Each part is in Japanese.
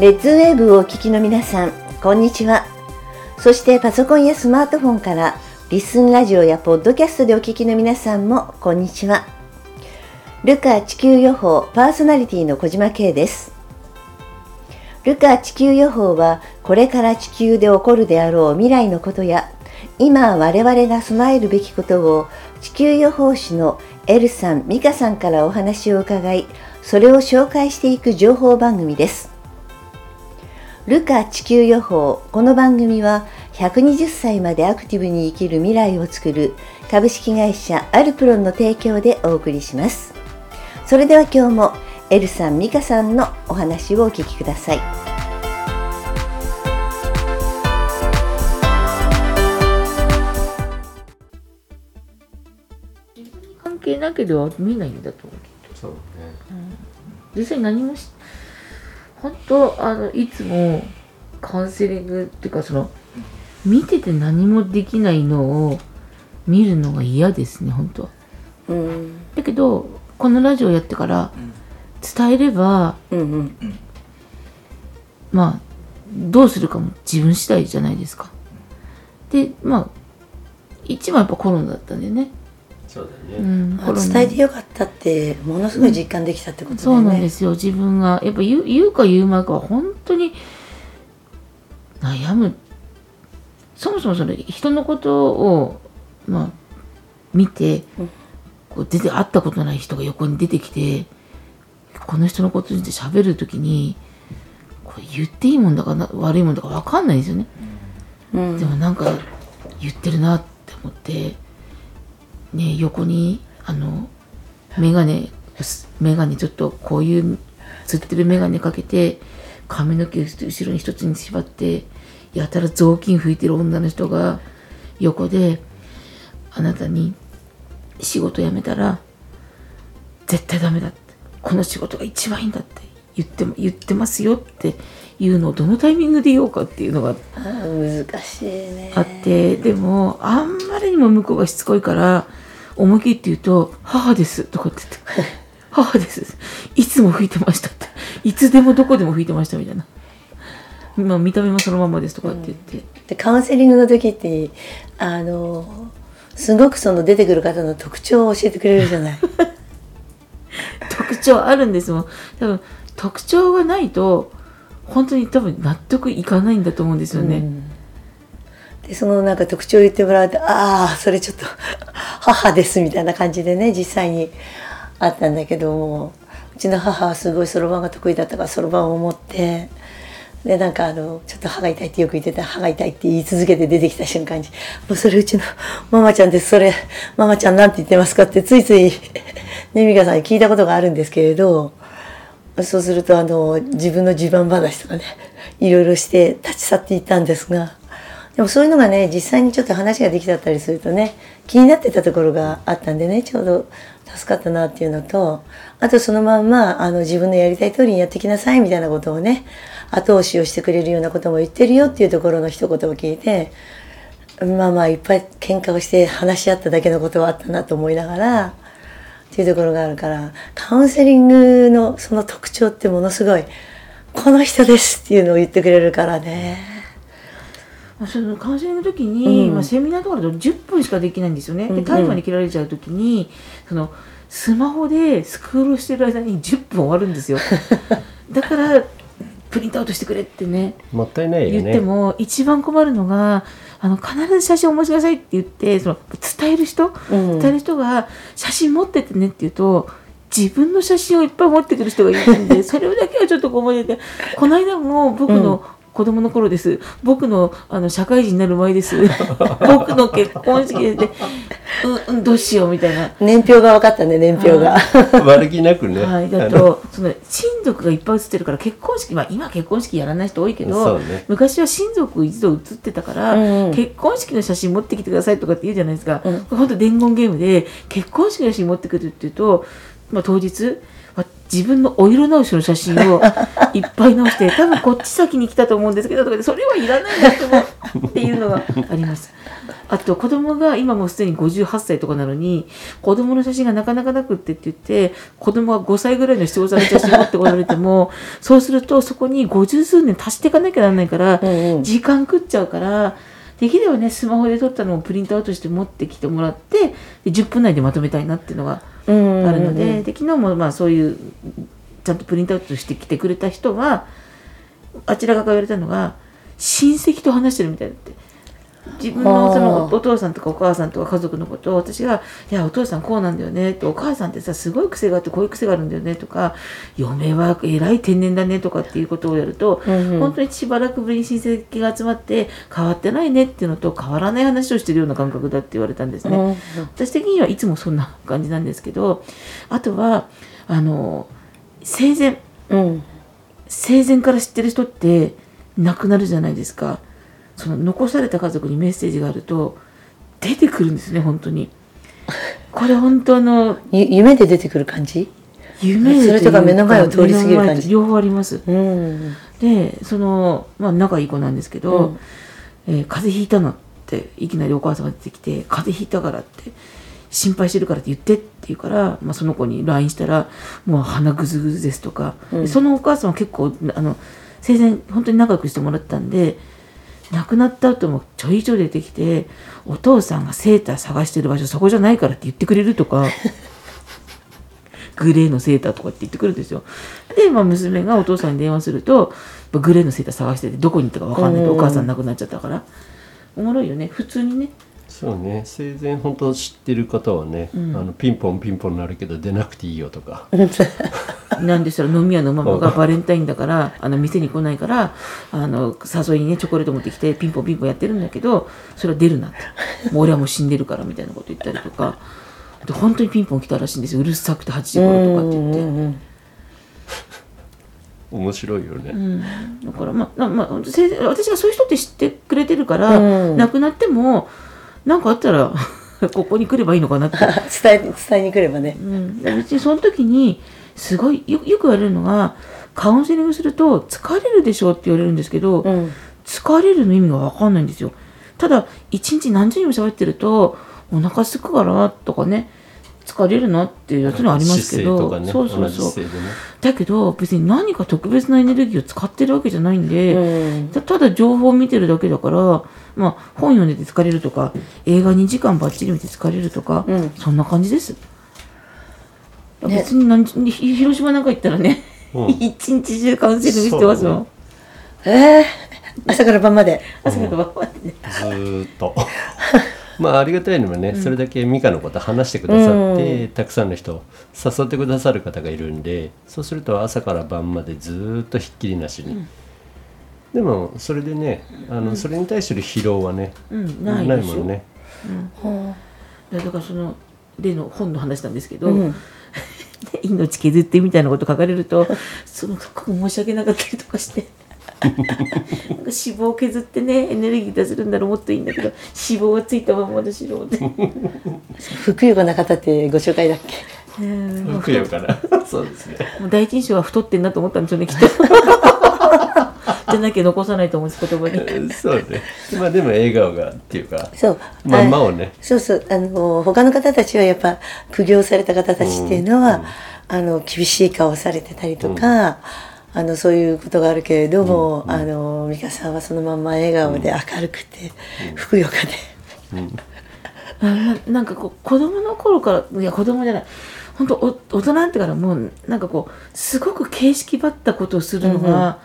レッズウェーブをお聞きの皆さん、こんにちは。そしてパソコンやスマートフォンからリスンラジオやポッドキャストでお聞きの皆さんもこんにちは。ルカ地球予報パーソナリティの小島慶です。ルカ地球予報はこれから地球で起こるであろう未来のことや今我々が備えるべきことを地球予報士のエルさん、ミカさんからお話を伺い、それを紹介していく情報番組です。ルカ地球予報。この番組は120歳までアクティブに生きる未来を作る株式会社アルプロンの提供でお送りします。それでは今日もエルさんミカさんのお話をお聞きください。関係なければ見ないんだと思う。そうね、うん、実際何もし本当あのいつもカウンセリングっていうかその見てて何もできないのを見るのが嫌ですね本当は、うん、だけどこのラジオやってから伝えれば、うんうん、まあどうするかも自分次第じゃないですか。でまあ一番やっぱコロナだったんでねそうだね、うん、伝えてよかったってものすごい実感できたってことだよね、そうなんですよ自分がやっぱ言う言うか言うまいかは本当に悩む。そもそもそれ人のことをまあ見て、こう出て会ったことない人が横に出てきてこの人のことについて喋る時にこれ言っていいもんだかな悪いもんだか分かんないんですよね、うん、でもなんか言ってるなって思ってね横にあの眼鏡眼鏡ちょっとこういうつってる眼鏡かけて髪の毛後ろに一つに縛ってやたら雑巾拭いてる女の人が横であなたに仕事辞めたら絶対ダメだって。この仕事が一番いいんだって。言って言ってますよっていうのをどのタイミングで言おうかっていうのが難しいね。あってでもあんまりにも向こうがしつこいから思い切って言うと「母です」とかって言って「母です」いつも吹いてましたって。いつでもどこでも吹いてましたみたいな。まあ、見た目もそのままですとかって言って、うん、でカウンセリングの時ってあのすごくその出てくる方の特徴を教えてくれるじゃない。特徴あるんですもん。多分特徴がないと本当に多分納得いかないんだと思うんですよね、うん、でそのなんか特徴を言ってもらうとああそれちょっと 母ですみたいな感じでね実際にあったんだけどもうちの母はすごいそろばんが得意だったからそろばんを持ってでなんかあのちょっと歯が痛いってよく言ってた歯が痛いって言い続けて出てきた瞬間に「もうそれうちの ママちゃんですそれママちゃんなんて言ってますか?」ってついついね美香さんに聞いたことがあるんですけれどそうするとあの自分の地盤話とかねいろいろして立ち去っていったんですがでもそういうのがね実際にちょっと話ができちゃったりするとね気になってたところがあったんでねちょうど助かったなっていうのとあとそのまんまあの自分のやりたい通りにやってきなさいみたいなことをね後押しをしてくれるようなことも言ってるよっていうところの一言を聞いてまあまあいっぱい喧嘩をして話し合っただけのことはあったなと思いながらっていうところがあるからカウンセリングのその特徴ってものすごいこの人ですっていうのを言ってくれるからね。そのカウンセリングの時に、うん、まあ、セミナーとかだと10分しかできないんですよね。でタイマーに切られちゃう時にそのスマホでスクールしてる間に10分終わるんですよ。だからプリントアウトしてくれってねもったいないよね言っても一番困るのがあの必ず写真お持ちくださいって言ってその伝える人、うん、伝える人が写真持っててねって言うと自分の写真をいっぱい持ってくる人がいるんで それだけはちょっと思い出てこの間も僕の子供の頃です。僕のあの社会人になる前です。僕の結婚式で、うん、どうしようみたいな。年表が分かったね、年表が。悪気なくね。はい。だと、その親族がいっぱい写ってるから、結婚式、まあ今結婚式やらない人多いけど、ね、昔は親族一度写ってたから、うん、結婚式の写真持ってきてくださいとかって言うじゃないですか。うん、本当伝言ゲームで、結婚式の写真持ってくるって言うと、まあ当日、わ自分のお色直しの写真をいっぱい直して 多分こっち先に来たと思うんですけどとかでそれはいらないんだって思うっていうのがあります。あと子供が今もうすでに58歳とかなのに子供の写真がなかなかなくってって言って子供が5歳ぐらいの七五三の写真を持ってこられてもそうするとそこに50数年足していかなきゃならないから時間食っちゃうからできればねスマホで撮ったのをプリントアウトして持ってきてもらってで10分内でまとめたいなっていうのがうんあるので,、で昨日もまあそういうちゃんとプリントアウトしてきてくれた人はあちら側から言われたのが親戚と話してるみたいだって。自分のそのお父さんとかお母さんとか家族のことを私が「いやお父さんこうなんだよね」って「お母さんってさすごい癖があってこういう癖があるんだよね」とか「嫁はえらい天然だね」とかっていうことをやると、うんうん。本当にしばらくぶりに親戚が集まって変わってないねっていうのと変わらない話をしてるような感覚だって言われたんですね。うん。私的にはいつもそんな感じなんですけどあとはあの生前うん。生前から知ってる人って亡くなるじゃないですかその残された家族にメッセージがあると出てくるんですね本当に。これ本当あのゆ夢で出てくる感じ？夢でそれとか目の前を通り過ぎる感じ？両方あります。うん。でそのまあ仲いい子なんですけど、うん。えー風邪ひいたのっていきなりお母さんが出てきて風邪ひいたからって心配してるからって言ってって言うから、まあ、その子に LINE したらもう鼻ぐずぐずですとか、でそのお母さんは結構あの生前本当に仲良くしてもらったんで亡くなった後もちょいちょい出てきてお父さんがセーター探してる場所そこじゃないからって言ってくれるとかグレーのセーターとかって言ってくるんですよ。で、まあ、娘がお父さんに電話するとグレーのセーター探しててどこに行ったか分かんないとお母さん亡くなっちゃったから。おもろいよね。普通にね。そうね。生前本当知ってる方はね、あのピンポンピンポンなるけど出なくていいよとか、なんでしたら飲み屋のママがバレンタインだからあの店に来ないからあの誘いにねチョコレート持ってきてピンポンピンポンやってるんだけどそれは出るなってもう俺はもう死んでるからみたいなこと言ったりとか。で本当にピンポン来たらしいんですよ。うるさくて8時頃とかって言って。うんうん面白いよね、だからまあ、まあ、私がそういう人って知ってくれてるから、うん。亡くなっても何かあったら ここに来ればいいのかなって、伝え伝えに来ればね。うん、別にその時にすごいよよく言われるのがカウンセリングすると疲れるでしょって言われるんですけど、うん。疲れるの意味が分かんないんですよ。ただ一日何時にも喋ってるとお腹すくからとかね疲れるなっていうやつのありますけど、姿勢とかねそうそうそう。ね。だけど別に何か特別なエネルギーを使ってるわけじゃないんで、うん。たただ情報を見てるだけだから、まあ、本読んでて疲れるとか映画2時間ばっちり見て疲れるとか、うん。そんな感じです。ね。別に何ひ広島なんか行ったらね、うん。一日中カウンセリングしてますもん。そうだえー、朝から晩まで。朝から晩まで。ねずーっと。まあありがたいのはね、それだけ美香のこと話してくださって、たくさんの人誘ってくださる方がいるんでそうすると朝から晩までずーっとひっきりなしに、でもそれでねあの、それに対する疲労はね、うんないでしょもんね。だからその例の本の話なんですけど、うん 命削ってみたいなこと書かれるとそのすごく申し訳なかったりとかして。なんか脂肪を削ってねエネルギー出せるんだらもっといいんだけど脂肪はついたままだしろって。ふくよかな方ってご紹介だっけ？ふくよかな。そうですね。もう第一印象は太ってんなと思ったんでしょうねきっと。じゃなきゃ残さないと思うんです言葉に。そうね。まあでも笑顔がっていうかそう。まんまをね。そうそう。あの他の方たちはやっぱ苦行された方たちっていうのは、あの厳しい顔をされてたりとか、あのそういうことがあるけれども、あの美香さんはそのまんま笑顔で明るくて、ふくよかで、なななんかこう子供の頃からいや子供じゃない。本当お大人になってからもうなんかこうすごく形式ばったことをするのが、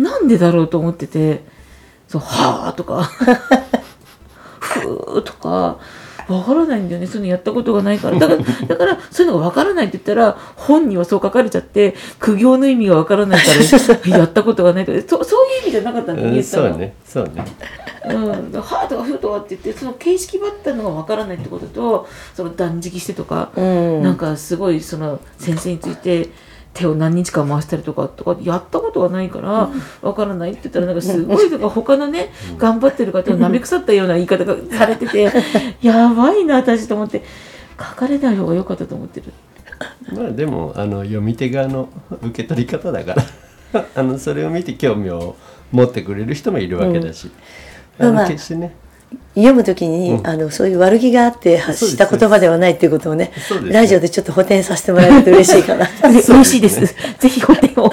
なんでだろうと思ってて「そうはあ」とか「ふー」とか。わからないんだよね。そういうのやったことがないから。だからだからそういうのがわからないって言ったら本にはそう書かれちゃって苦行の意味がわからないから やったことがないとかそそういう意味じゃなかったんだうん言ったの。そうねそうね。うん、はーとかふーとかって言ってその形式ばったのがわからないってこととその断食してとか、うん。なんかすごいその先生について手を何日間回したりとかとかやったことがないからわからないって言ったらなんかすごいとか他のね頑張ってる方をなめ腐ったような言い方がされてて やばいな私と思って。書かれない方が良かったと思ってる。まあでもあの読み手側の受け取り方だから あのそれを見て興味を持ってくれる人もいるわけだし、うん。まあ決してね読む時に、うん。あのそういう悪気があって発した言葉ではないっていうことをねそうです。ラジオでちょっと補填させてもらえると嬉しいかな。嬉しいです。ぜひ補填を。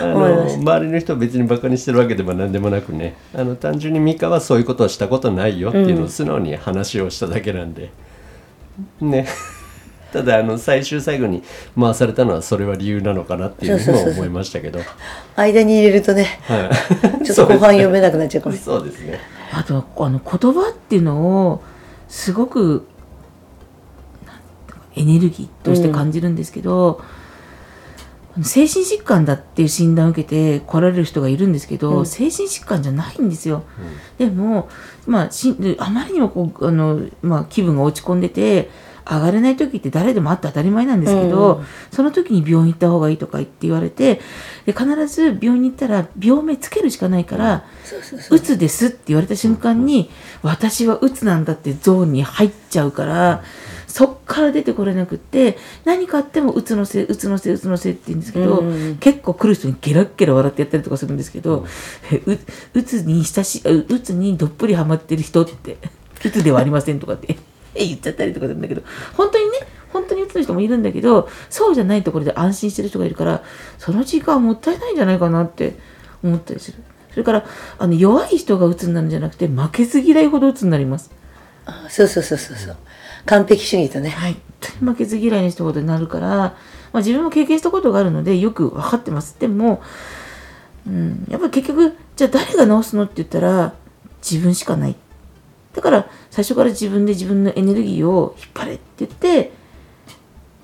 周りの人を別にバカにしてるわけでも何でもなくね。あの単純にミカはそういうことをしたことないよっていうのを素直に話をしただけなんで、ね。ただあの最終最後に回されたのはそれは理由なのかなっていうそうそうそうそうのも思いましたけど。間に入れるとねはい。ちょっと後半読めなくなっちゃうかもしれそうですねあとあの言葉っていうのをすごくエネルギーとして感じるんですけど、あの精神疾患だっていう診断を受けて来られる人がいるんですけど、うん精神疾患じゃないんですよ。でも、まあ、しであまりにもこうあの、まあ、気分が落ち込んでて上がれない時って誰でもあって当たり前なんですけど、うん。その時に病院行った方がいいとか言って言われてで必ず病院に行ったら病名つけるしかないから。うつですって言われた瞬間に、私はうつなんだってゾーンに入っちゃうから、そっから出てこれなくって、何かあってもうつのせい、うつのせい、うつのせいって言うんですけど、うん結構来る人にゲラッゲラ笑ってやったりとかするんですけど、えううつに親しううつにどっぷりハマってる人って、うつではありませんとかって言っちゃったりとかするんだけど、本当にね、本当にうつの人もいるんだけど、そうじゃないところで安心してる人がいるから、その時間もったいないんじゃないかなって思ったりする。それから、あの弱い人がうつになるんじゃなくて、負けず嫌いほどうつになります。あそうそうそうそうそう完璧主義とねはい。負けず嫌いな人ほどになるから、まあ、自分も経験したことがあるので、よく分かってます。でも、うん、やっぱり結局、じゃあ誰が治すのって言ったら、自分しかない。だから、最初から自分で自分のエネルギーを引っ張れって言って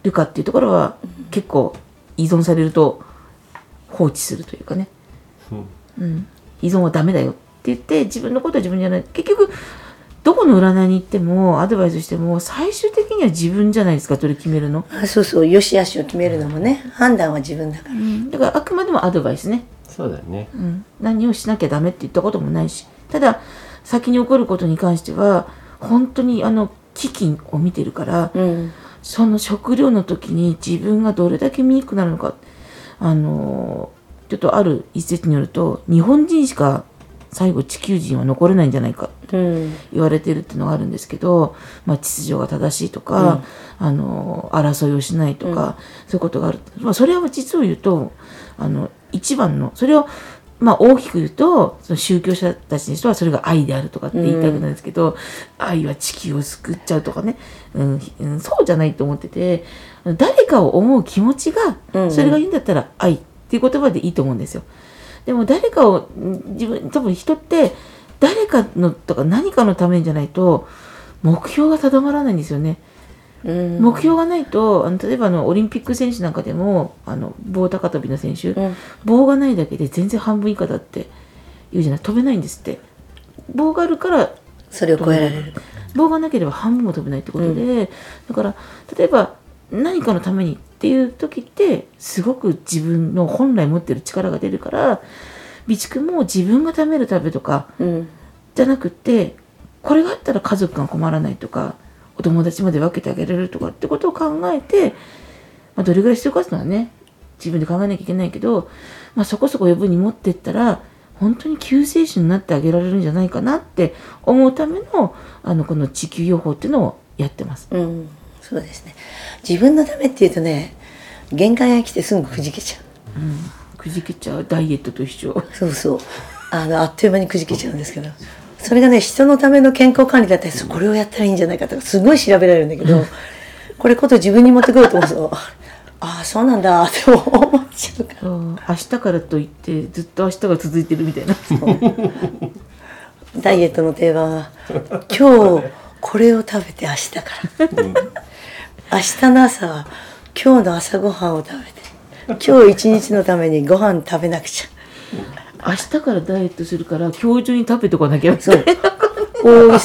るかっていうところは、結構依存されると放置するというかね。う。ん、依存はダメだよって言って自分のことは自分じゃない。結局どこの占いに行ってもアドバイスしても最終的には自分じゃないですかそれ決めるの、あそうそう。よし悪しを決めるのもね。判断は自分だから。だからあくまでもアドバイスね、そうだよね。うん、何をしなきゃダメって言ったこともないし。ただ先に起こることに関しては本当にあの危機を見てるから、うんその食料の時に自分がどれだけ見にくくなるのかあのちょっとある一説によると日本人しか最後地球人は残れないんじゃないかうん言われてるっていうのがあるんですけど、まあ、秩序が正しいとか、あの争いをしないとか、そういうことがある、まあ、それは実を言うとあの一番のそれをまあ大きく言うとその宗教者たちにしてはそれが愛であるとかって言いたくないですけど、愛は地球を救っちゃうとかね、うんうん、そうじゃないと思ってて誰かを思う気持ちがうんうんそれがいいんだったら愛っていう言葉でいいと思うんですよ。でも誰かをん自分多分人って誰かのとか何かのためにじゃないと目標が定まらないんですよね。うん。目標がないとあの例えばあのオリンピック選手なんかでもあの棒高跳びの選手、うん。棒がないだけで全然半分以下だって言うじゃない？飛べないんですって。棒があるからそれを超えられる。棒がなければ半分も飛べないってことで、だから例えば何かのためにっていう時ってすごく自分の本来持ってる力が出るから備蓄も自分が貯めるためとかうん。じゃなくってこれがあったら家族が困らないとかお友達まで分けてあげられるとかってことを考えて、まあ、どれぐらい必要かっていうのはね自分で考えなきゃいけないけど、まあ、そこそこ余分に持ってったら本当に救世主になってあげられるんじゃないかなって思うためのあのこの地球予報っていうのをやってます。うんそうですね。自分のためっていうとね限界が来てすぐくじけちゃう。くじけちゃう。ダイエットと一緒。そうそう。あのあっという間にくじけちゃうんですけどそれがね人のための健康管理だったりするこれをやったらいいんじゃないかとかすごい調べられるんだけどこれこと自分に持ってくると思うとああそうなんだって思っちゃうから。明日からといってずっと明日が続いてるみたいな。ダイエットの定番は今日これを食べて明日から。明日の朝は今日の朝ごはんを食べて今日一日のためにご飯食べなくちゃ明日からダイエットするから今日中に食べとかなきゃみたそい。う。な。大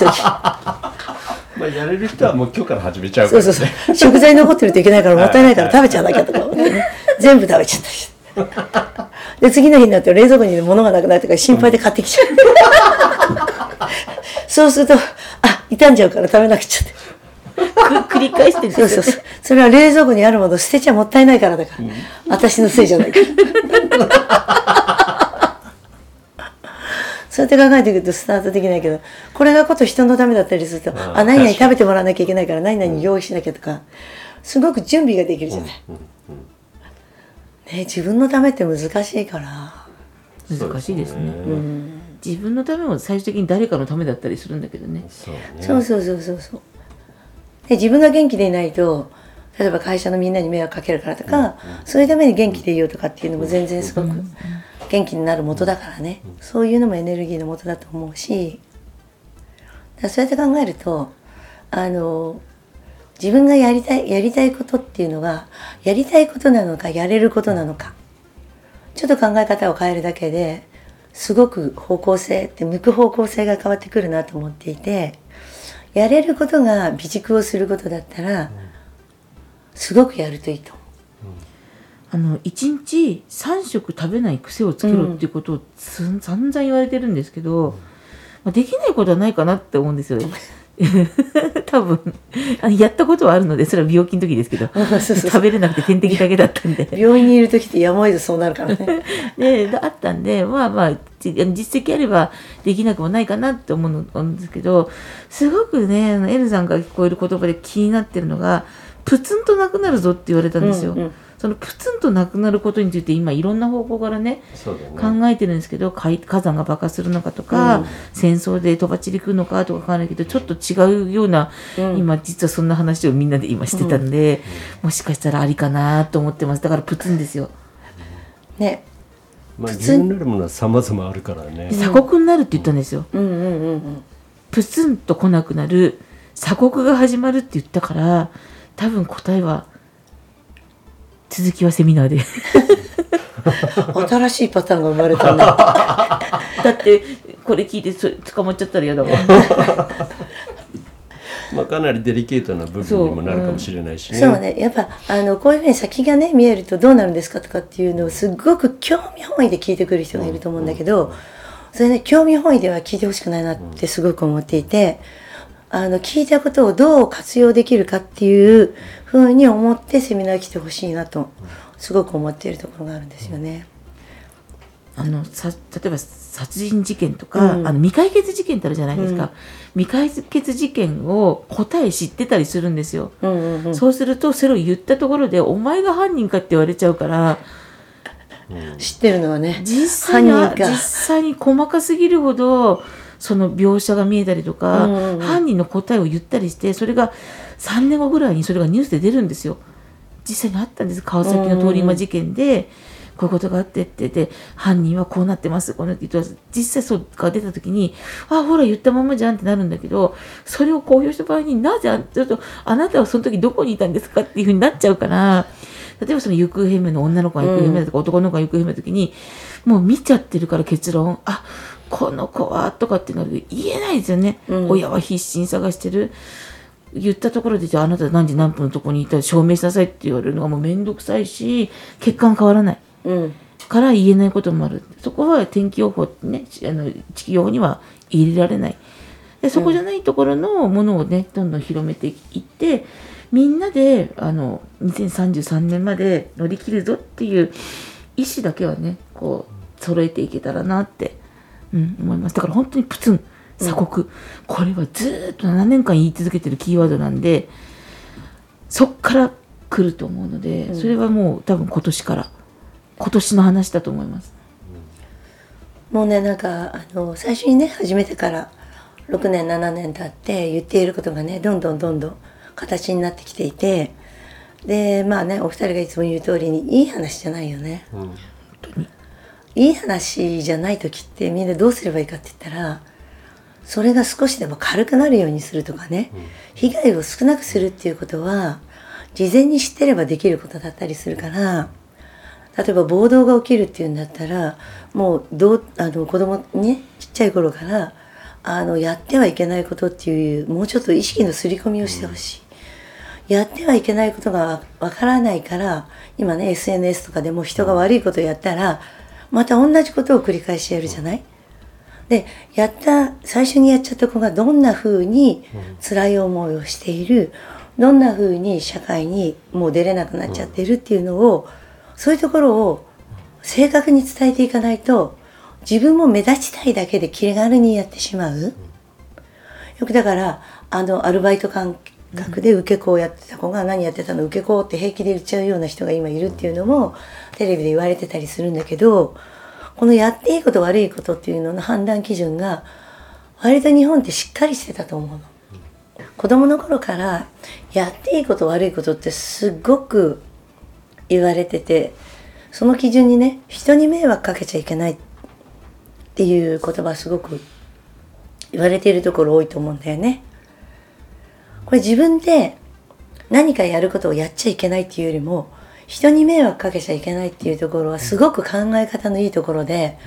まあやれる人はもう今日から始めちゃう。からそうそうそう。食材残ってるといけないからもったいないから食べちゃわなきゃとか、ね、全部食べちゃったで次の日になって冷蔵庫に物がなくなってから心配で買ってきちゃう。そうするとあ傷んじゃうから食べなくちゃって。く繰り返してるそうそうそう。それは冷蔵庫にあるもの捨てちゃもったいないからだから、私のせいじゃないからそうやって考えていくとスタートできないけどこれがこと人のためだったりするとああ何々食べてもらわなきゃいけないから何々用意しなきゃとかすごく準備ができるじゃない、ね、自分のためって難しいから。難しいですね。そう自分のためも最終的に誰かのためだったりするんだけどね。そうね。そうそうそうそうそう。で自分が元気でいないと例えば会社のみんなに迷惑かけるからとか、そういうために元気でいようとかっていうのも全然すごく元気になる元だからね、そういうのもエネルギーの元だと思うし。そうやって考えるとあの自分がやりたいやりたいことっていうのがやりたいことなのかやれることなのか。ちょっと考え方を変えるだけですごく方向性って向く方向性が変わってくるなと思っていてやれることが備蓄をすることだったらすごくやるといいと思あの1日3食食べない癖をつけろっていうことをつん散々言われてるんですけど、まあ、できないことはないかなって思うんですよ。多分。やったことはあるのでそれは病気の時ですけど。食べれなくて点滴だけだったんで。う病院にいる時ってやむを得ずそうなるからね。であったんでまあまあじ実績あればできなくもないかなって思うんですけどすごくねエルさんから聞こえる言葉で気になってるのがプツンとなくなるぞって言われたんですよ。うんうんそのプツンとなくなることについて今いろんな方向からねね。考えてるんですけど海火山が爆発するのかとか、うん。戦争でとばちりくるのかとかわかんないけどちょっと違うような、うん。今実はそんな話をみんなで今してたんで、もしかしたらありかなと思ってます。だからプツンですよ。ね。まあ自分なるものは様々あるからね。鎖国になるって言ったんですよ。うんうんうんうん。プツンと来なくなる鎖国が始まるって言ったから多分答えは続きはセミナーで。新しいパターンが生まれたんだ だってこれ聞いてそ捕まっちゃったら嫌だもん。まあかなりデリケートな部分にもなるかもしれないしね。そうね。やっぱあのこういうふうに先がね見えるとどうなるんですかとかっていうのをすっごく興味本位で聞いてくる人がいると思うんだけど、それね興味本位では聞いてほしくないなってすごく思っていて、あの聞いたことをどう活用できるかっていうふうに思ってセミナー来てほしいなとすごく思っているところがあるんですよね。あのさ例えば殺人事件とか、うん。あの未解決事件ってあるじゃないですか、未解決事件を答え知ってたりするんですよ、うんうんうん、そうするとそれを言ったところでお前が犯人かって言われちゃうから知ってるのはね実際には犯人か。実際に細かすぎるほどその描写が見えたりとか、うん犯人の答えを言ったりしてそれが3年後ぐらいにそれがニュースで出るんですよ。実際にあったんです。川崎の通り魔事件で、こういうことがあってってで犯人はこうなってますこうなって言って実際そうが出た時にあほら言ったままじゃんってなるんだけどそれを公表した場合になぜあちょっとあなたはその時どこにいたんですかっていうふうになっちゃうから例えばその行方不明の女の子が行方不明だとか、男の子が行方不明の時にもう見ちゃってるから結論あこの子はとかってなる言えないですよね、うん。親は必死に探してる。言ったところでじゃああなた何時何分のとこにいたら証明しなさいって言われるのがもうめんどくさいし結果が変わらない。うん。から言えないこともある。そこは天気予報ねあの地球予報には入れられない。でそこじゃないところのものをねどんどん広めていってみんなであの2033年まで乗り切るぞっていう意思だけはねこう揃えていけたらなって、うん、思います。だから本当にプツン鎖国、これはずーっと7年間言い続けてるキーワードなんでそっから来ると思うので、それはもう多分今年から今年の話だと思います。もうねなんかあの最初にね始めてから6年7年経って言っていることがねどんどんどんどん形になってきていてでまあねお二人がいつも言う通りにいい話じゃないよね。いい話じゃない時ってみんなどうすればいいかって言ったらそれが少しでも軽くなるようにするとかね、被害を少なくするっていうことは事前に知ってればできることだったりするから例えば暴動が起きるっていうんだったらもうどうあの子供にねちっちゃい頃からあのやってはいけないことっていうもうちょっと意識の刷り込みをしてほしい。やってはいけないことがわからないから今ね SNS とかでも人が悪いことをやったらまた同じことを繰り返しやるじゃない？でやった最初にやっちゃった子がどんな風に辛い思いをしているどんな風に社会にもう出れなくなっちゃってるっていうのを、そういうところを正確に伝えていかないと自分も目立ちたいだけで気軽にやってしまう？よくだからあのアルバイト感覚で受け子をやってた子が何やってたの？受け子って平気で言っちゃうような人が今いるっていうのもテレビで言われてたりするんだけどこのやっていいこと悪いことっていうのの判断基準が割と日本ってしっかりしてたと思うの。子供の頃からやっていいこと悪いことってすっごく言われててその基準にね人に迷惑かけちゃいけないっていう言葉すごく言われているところ多いと思うんだよね。これ自分で何かやることをやっちゃいけないっていうよりも人に迷惑かけちゃいけないっていうところはすごく考え方のいいところで、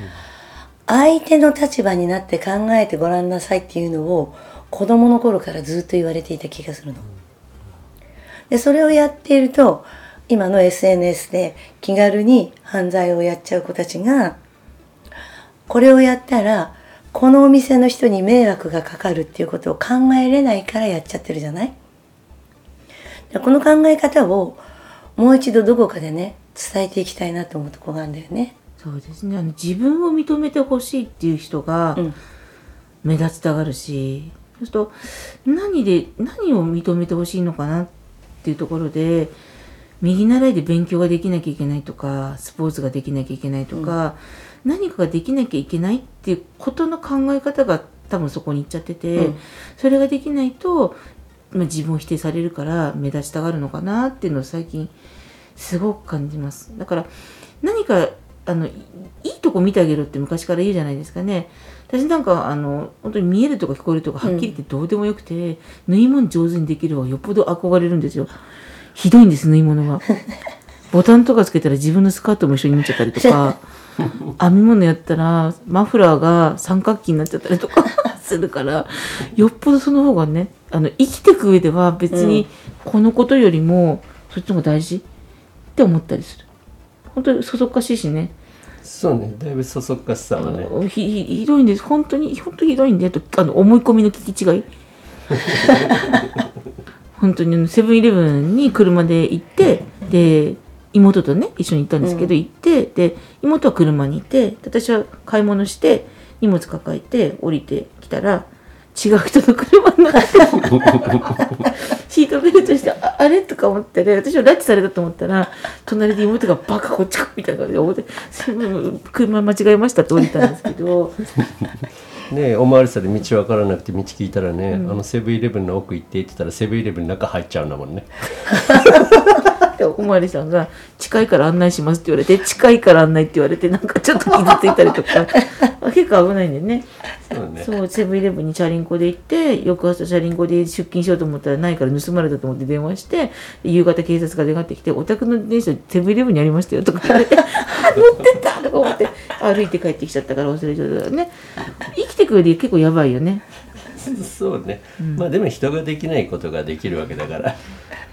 相手の立場になって考えてごらんなさいっていうのを子供の頃からずっと言われていた気がするの。でそれをやっていると今の SNS で気軽に犯罪をやっちゃう子たちがこれをやったらこのお店の人に迷惑がかかるっていうことを考えれないからやっちゃってるじゃない？この考え方をもう一度どこかでね伝えていきたいなと思うとこがあるんだよね。そうですね。あの自分を認めてほしいっていう人がうん。目立ちたがるし、そうすると何で何を認めてほしいのかなっていうところで右習いで勉強ができなきゃいけないとかスポーツができなきゃいけないとか、何かができなきゃいけないっていうことの考え方が多分そこに行っちゃってて、うん。それができないと、まあ、自分を否定されるから目立ちたがるのかなっていうのを最近すごく感じます。だから何かあのいいいとこ見てあげるって昔から言うじゃないですかね。私なんかあの本当に見えるとか聞こえるとかはっきり言ってどうでもよくて、縫い物上手にできる方がよっぽど憧れるんですよ。ひどいんです縫い物が。ボタンとかつけたら自分のスカートも一緒に見ちゃったりとか編み物やったらマフラーが三角形になっちゃったりとか するからよっぽどその方がねあの生きていく上では別にこのことよりもそっちの方が大事って思ったりする。本当にそそっかしいしね。そうね。だいぶそそっかしさはね。ひひひどいんです。本当に本当にひどいんで。あとあの思い込みの聞き違い。本当にセブンイレブンに車で行ってで妹とね一緒に行ったんですけど、行ってで妹は車にいてで私は買い物して荷物抱えて降りてきたら違う人の車に乗って シートベルトしてああれ？とか思ってね私は拉致されたと思ったら隣で妹がバカこっちかみたいな感じで思って車間違えましたって降りたんですけど。ねおまわりさんで道分からなくて道聞いたらね、あのセブンイレブンの奥行ってって言ったらセブンイレブンの中入っちゃうんだもんね でおまわりさんが「近いから案内します」って言われて「近いから案内」って言われてなんかちょっと傷ついたりとか 結構危ないんだよね。そうセブンイレブンにチャリンコで行って翌朝チャリンコで出勤しようと思ったらないから盗まれたと思って電話してで夕方警察が出がってきて「お宅の電車セブンイレブンにありましたよ」とか言われて「あ乗ってた!」とか思って歩いて帰ってきちゃったから忘れちゃったね生きてく上で結構やばいよね そうね、まあでも人ができないことができるわけだから。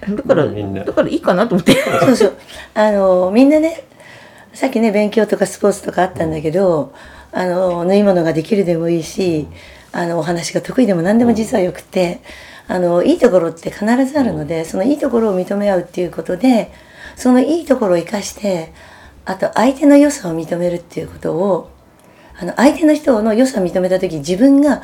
だからみんな。だからいいかなと思って。そうそう。あの、みんなね、さっきね、勉強とかスポーツとかあったんだけど、あの、縫い物ができるでもいいし、あの、お話が得意でも何でも実はよくて、あの、いいところって必ずあるので、そのいいところを認め合うっていうことで、そのいいところを生かして、あと相手の良さを認めるっていうことを、あの、相手の人の良さを認めた時、自分が、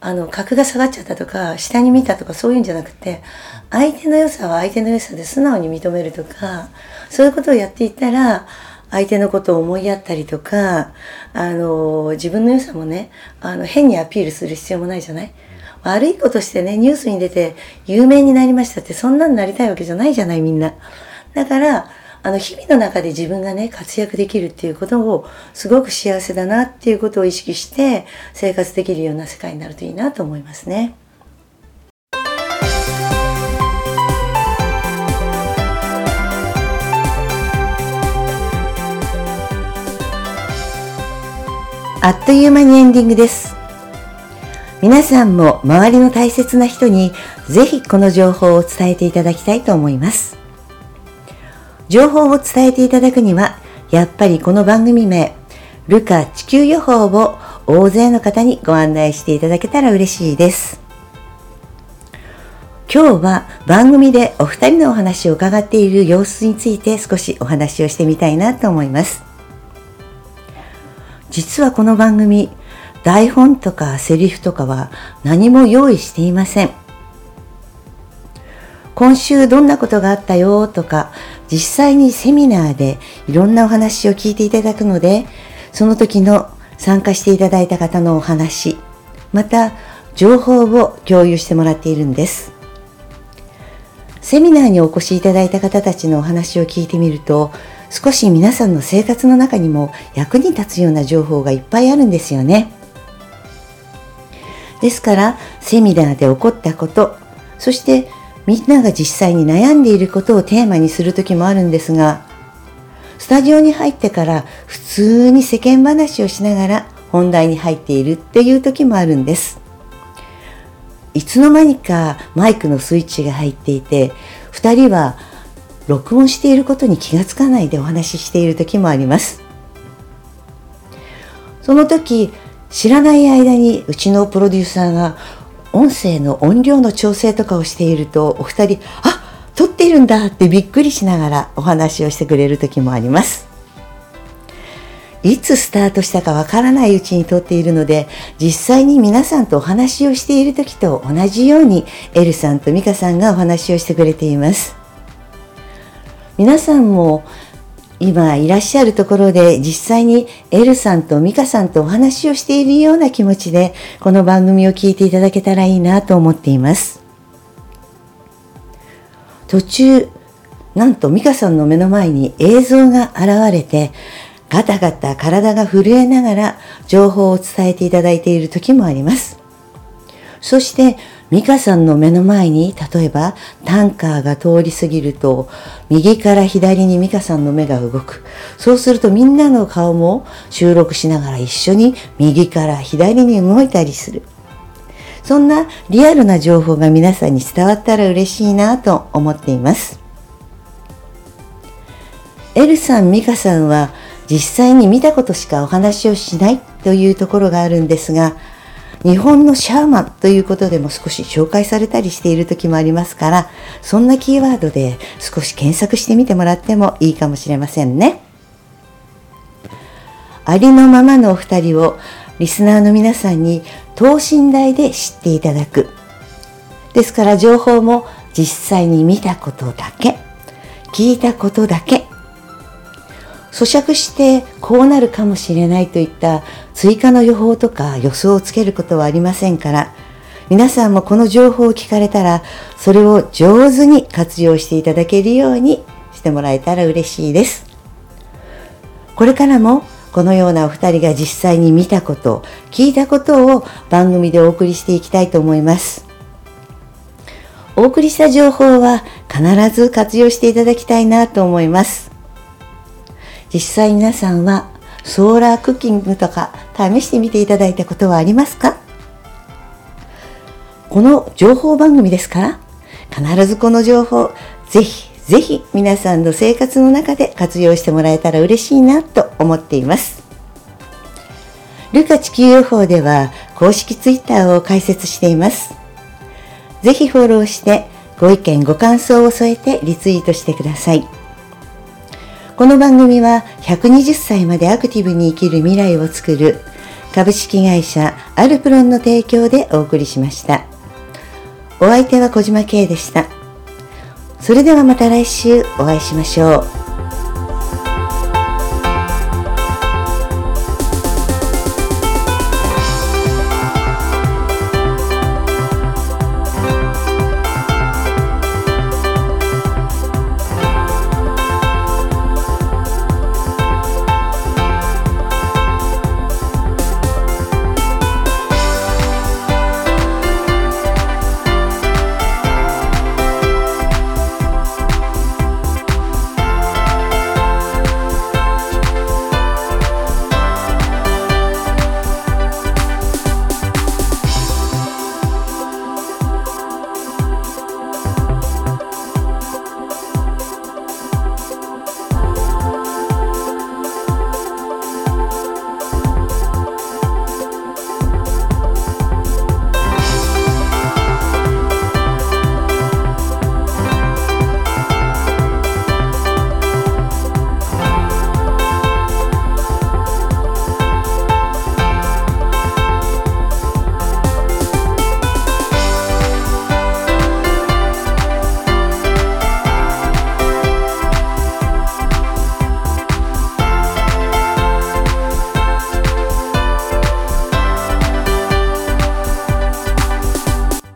あの、格が下がっちゃったとか、下に見たとかそういうんじゃなくて、相手の良さは相手の良さで素直に認めるとか、そういうことをやっていったら、相手のことを思いやったりとか、あの、自分の良さもね、あの、変にアピールする必要もないじゃない？悪いことしてね、ニュースに出て有名になりましたって、そんなになりたいわけじゃないじゃない、みんな。だから、あの、日々の中で自分がね、活躍できるっていうことを、すごく幸せだなっていうことを意識して、生活できるような世界になるといいなと思いますね。あっという間にエンディングです。皆さんも周りの大切な人にぜひこの情報を伝えていただきたいと思います。情報を伝えていただくには、やっぱりこの番組名、ルカ地球予報を大勢の方にご案内していただけたら嬉しいです。今日は番組でお二人のお話を伺っている様子について少しお話をしてみたいなと思います実はこの番組台本とかセリフとかは何も用意していません今週どんなことがあったよとか実際にセミナーでいろんなお話を聞いていただくのでその時の参加していただいた方のお話また情報を共有してもらっているんです。セミナーにお越しいただいた方たちのお話を聞いてみると少し皆さんの生活の中にも役に立つような情報がいっぱいあるんですよね。ですからセミナーで起こったことそしてみんなが実際に悩んでいることをテーマにする時もあるんですがスタジオに入ってから普通に世間話をしながら本題に入っているっていう時もあるんです。いつの間にかマイクのスイッチが入っていて2人は録音していることに気がつかないでお話ししている時もあります。その時知らない間にうちのプロデューサーが音声の音量の調整とかをしているとお二人あ撮っているんだってびっくりしながらお話をしてくれる時もあります。いつスタートしたかわからないうちに撮っているので実際に皆さんとお話をしている時と同じようにエルさんとミカさんがお話をしてくれています。皆さんも今いらっしゃるところで実際にエルさんとミカさんとお話をしているような気持ちでこの番組を聞いていただけたらいいなと思っています。途中なんとミカさんの目の前に映像が現れてガタガタ体が震えながら情報を伝えていただいている時もあります。そしてミカさんの目の前に例えばタンカーが通り過ぎると右から左にミカさんの目が動く。そうするとみんなの顔も収録しながら一緒に右から左に動いたりする。そんなリアルな情報が皆さんに伝わったら嬉しいなと思っています。エルさん、ミカさんは実際に見たことしかお話をしないというところがあるんですが日本のシャーマンということでも少し紹介されたりしている時もありますから、そんなキーワードで少し検索してみてもらってもいいかもしれませんね。ありのままのお二人をリスナーの皆さんに等身大で知っていただく。ですから情報も実際に見たことだけ、聞いたことだけ咀嚼してこうなるかもしれないといった追加の予報とか予想をつけることはありませんから皆さんもこの情報を聞かれたらそれを上手に活用していただけるようにしてもらえたら嬉しいです。これからもこのようなお二人が実際に見たこと聞いたことを番組でお送りしていきたいと思います。お送りした情報は必ず活用していただきたいなと思います。実際皆さんはソーラークッキングとか試してみていただいたことはありますか？この情報番組ですから必ずこの情報ぜひぜひ皆さんの生活の中で活用してもらえたら嬉しいなと思っています。ルカ地球予報では公式ツイッターを開設しています。ぜひフォローしてご意見ご感想を添えてリツイートしてください。この番組は120歳までアクティブに生きる未来をつくる株式会社アルプロンの提供でお送りしました。お相手は小島慶でした。それではまた来週お会いしましょう。